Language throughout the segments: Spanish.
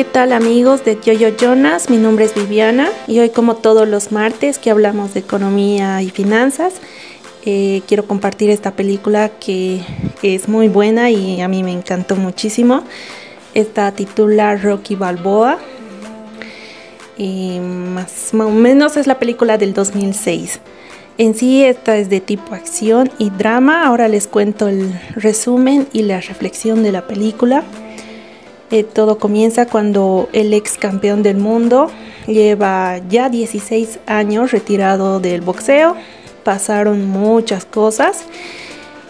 ¿qué tal amigos de Yoyo Jonas? Mi nombre es Viviana y hoy como todos los martes que hablamos de economía y finanzas, eh, quiero compartir esta película que es muy buena y a mí me encantó muchísimo. Esta titula Rocky Balboa y más, más o menos es la película del 2006. En sí esta es de tipo acción y drama. Ahora les cuento el resumen y la reflexión de la película. Eh, todo comienza cuando el ex campeón del mundo lleva ya 16 años retirado del boxeo. Pasaron muchas cosas,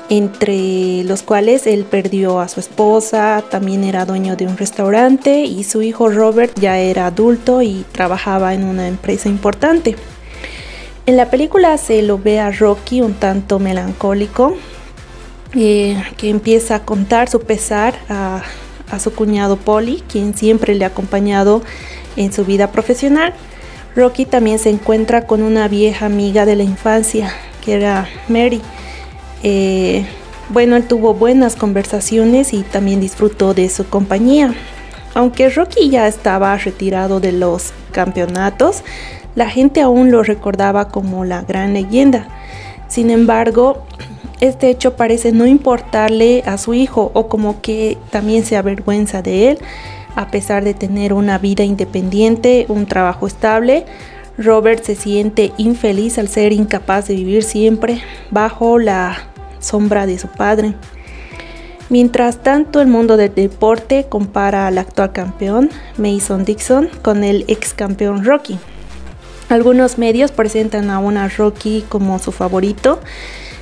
entre los cuales él perdió a su esposa, también era dueño de un restaurante y su hijo Robert ya era adulto y trabajaba en una empresa importante. En la película se lo ve a Rocky un tanto melancólico, eh, que empieza a contar su pesar a a su cuñado Polly, quien siempre le ha acompañado en su vida profesional. Rocky también se encuentra con una vieja amiga de la infancia, que era Mary. Eh, bueno, él tuvo buenas conversaciones y también disfrutó de su compañía. Aunque Rocky ya estaba retirado de los campeonatos, la gente aún lo recordaba como la gran leyenda. Sin embargo, este hecho parece no importarle a su hijo o como que también se avergüenza de él, a pesar de tener una vida independiente, un trabajo estable. Robert se siente infeliz al ser incapaz de vivir siempre bajo la sombra de su padre. Mientras tanto, el mundo del deporte compara al actual campeón, Mason Dixon, con el ex campeón Rocky. Algunos medios presentan a una Rocky como su favorito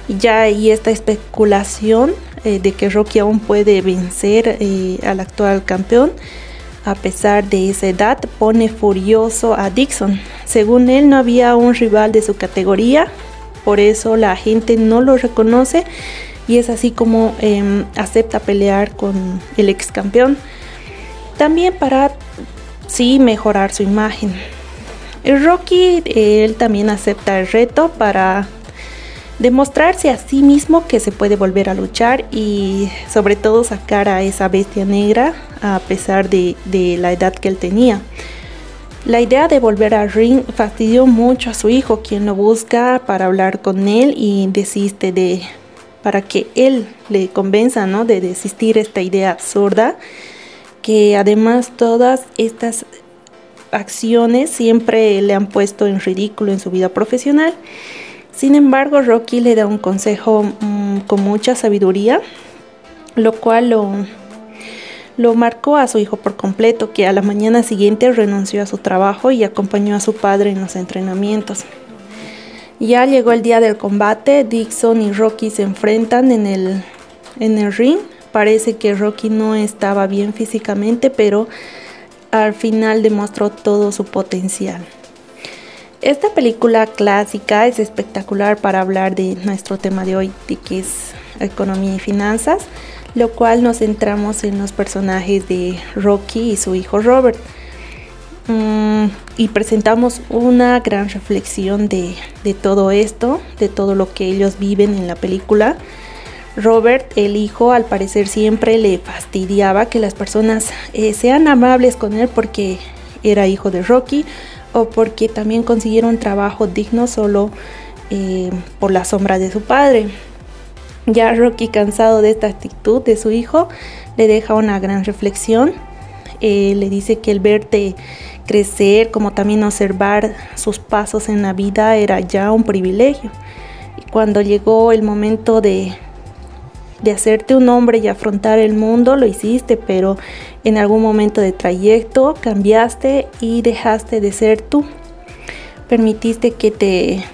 ya hay esta especulación eh, de que Rocky aún puede vencer eh, al actual campeón. A pesar de esa edad, pone furioso a Dixon. Según él, no había un rival de su categoría, por eso la gente no lo reconoce y es así como em, acepta pelear con el ex campeón. También para sí mejorar su imagen. Rocky, él también acepta el reto para demostrarse a sí mismo que se puede volver a luchar y sobre todo sacar a esa bestia negra a pesar de, la edad que él tenía. La idea de volver al ring fastidió mucho a su hijo, quien lo busca para hablar con él y desiste de para que él le convenza, ¿no? De desistir esta idea absurda, que además todas estas acciones siempre le han puesto en ridículo en su vida profesional sin embargo, Rocky le da un consejo mm, con mucha sabiduría, lo cual lo, lo marcó a su hijo por completo, que a la mañana siguiente renunció a su trabajo y acompañó a su padre en los entrenamientos. Ya llegó el día del combate, Dixon y Rocky se enfrentan en el, en el ring. Parece que Rocky no estaba bien físicamente, pero al final demostró todo su potencial. Esta película clásica es espectacular para hablar de nuestro tema de hoy, de que es economía y finanzas, lo cual nos centramos en los personajes de Rocky y su hijo Robert. Mm, y presentamos una gran reflexión de, todo esto, de todo lo que ellos viven en la película. Robert, el hijo, al parecer siempre le fastidiaba que las personas eh, sean amables con él porque era hijo de Rocky o porque también consiguieron trabajo digno solo eh, por la sombra de su padre. Ya Rocky, cansado de esta actitud de su hijo, le deja una gran reflexión. Eh, le dice que el verte crecer, como también observar sus pasos en la vida, era ya un privilegio. Y cuando llegó el momento de de hacerte un hombre y afrontar el mundo, lo hiciste, pero en algún momento de trayecto cambiaste y dejaste de ser tú. Permitiste que te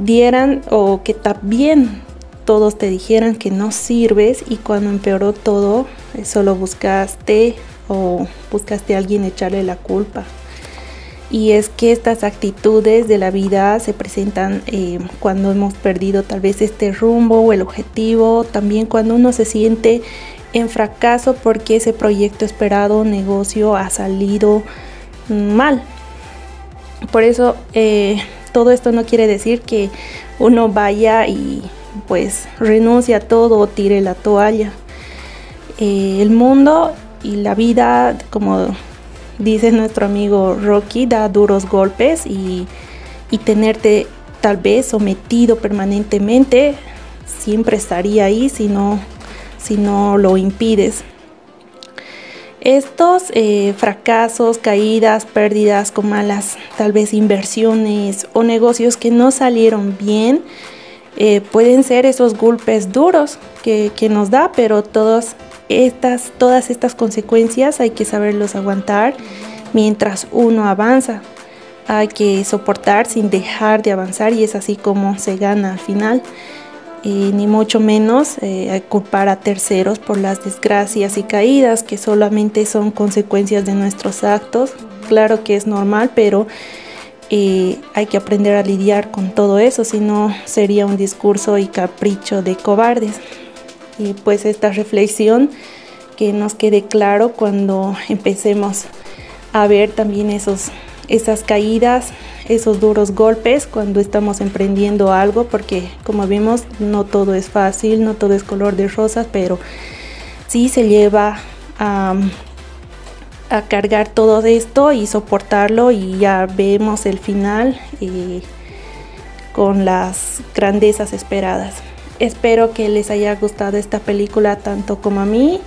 dieran o que también todos te dijeran que no sirves y cuando empeoró todo, solo buscaste o buscaste a alguien echarle la culpa y es que estas actitudes de la vida se presentan eh, cuando hemos perdido tal vez este rumbo o el objetivo, también cuando uno se siente en fracaso porque ese proyecto esperado, negocio ha salido mal. Por eso eh, todo esto no quiere decir que uno vaya y pues renuncie a todo o tire la toalla. Eh, el mundo y la vida, como dice nuestro amigo Rocky, da duros golpes y, y tenerte tal vez sometido permanentemente siempre estaría ahí si no, si no lo impides. Estos eh, fracasos, caídas, pérdidas con malas tal vez inversiones o negocios que no salieron bien, eh, pueden ser esos golpes duros que, que, nos da, pero todas estas, todas estas consecuencias hay que saberlos aguantar mientras uno avanza. Hay que soportar sin dejar de avanzar y es así como se gana al final y ni mucho menos eh, culpar a terceros por las desgracias y caídas que solamente son consecuencias de nuestros actos. Claro que es normal, pero eh, hay que aprender a lidiar con todo eso, si no sería un discurso y capricho de cobardes. Y pues esta reflexión que nos quede claro cuando empecemos a ver también esos, esas caídas, esos duros golpes cuando estamos emprendiendo algo, porque como vimos, no todo es fácil, no todo es color de rosas, pero sí se lleva a, cargar todo esto y soportarlo y ya vemos el final eh, con las grandezas esperadas. Espero que les haya gustado esta película tanto como a mí.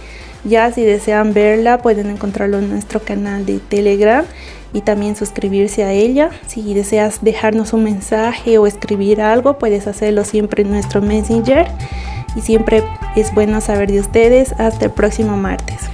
Ya si desean verla pueden encontrarlo en nuestro canal de Telegram y también suscribirse a ella. Si deseas dejarnos un mensaje o escribir algo, puedes hacerlo siempre en nuestro Messenger. Y siempre es bueno saber de ustedes. Hasta el próximo martes.